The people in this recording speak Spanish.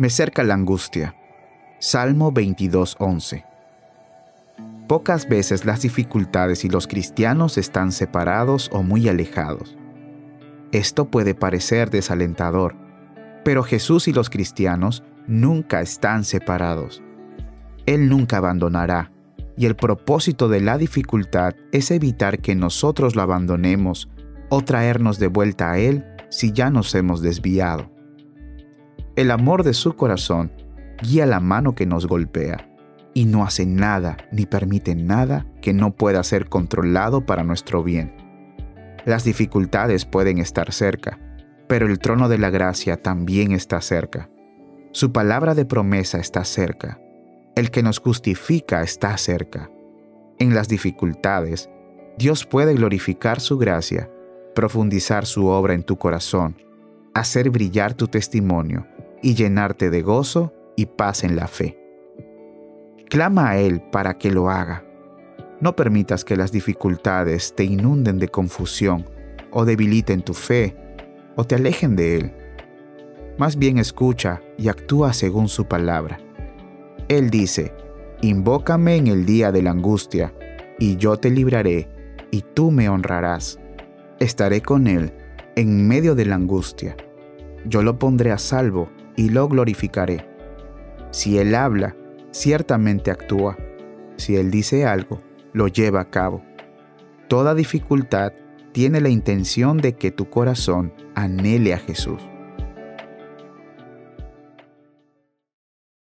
Me cerca la angustia. Salmo 22.11. Pocas veces las dificultades y los cristianos están separados o muy alejados. Esto puede parecer desalentador, pero Jesús y los cristianos nunca están separados. Él nunca abandonará, y el propósito de la dificultad es evitar que nosotros lo abandonemos o traernos de vuelta a Él si ya nos hemos desviado. El amor de su corazón guía la mano que nos golpea y no hace nada ni permite nada que no pueda ser controlado para nuestro bien. Las dificultades pueden estar cerca, pero el trono de la gracia también está cerca. Su palabra de promesa está cerca. El que nos justifica está cerca. En las dificultades, Dios puede glorificar su gracia, profundizar su obra en tu corazón, hacer brillar tu testimonio y llenarte de gozo y paz en la fe. Clama a Él para que lo haga. No permitas que las dificultades te inunden de confusión o debiliten tu fe o te alejen de Él. Más bien escucha y actúa según su palabra. Él dice, Invócame en el día de la angustia, y yo te libraré, y tú me honrarás. Estaré con Él en medio de la angustia. Yo lo pondré a salvo y lo glorificaré. Si Él habla, ciertamente actúa. Si Él dice algo, lo lleva a cabo. Toda dificultad tiene la intención de que tu corazón anhele a Jesús.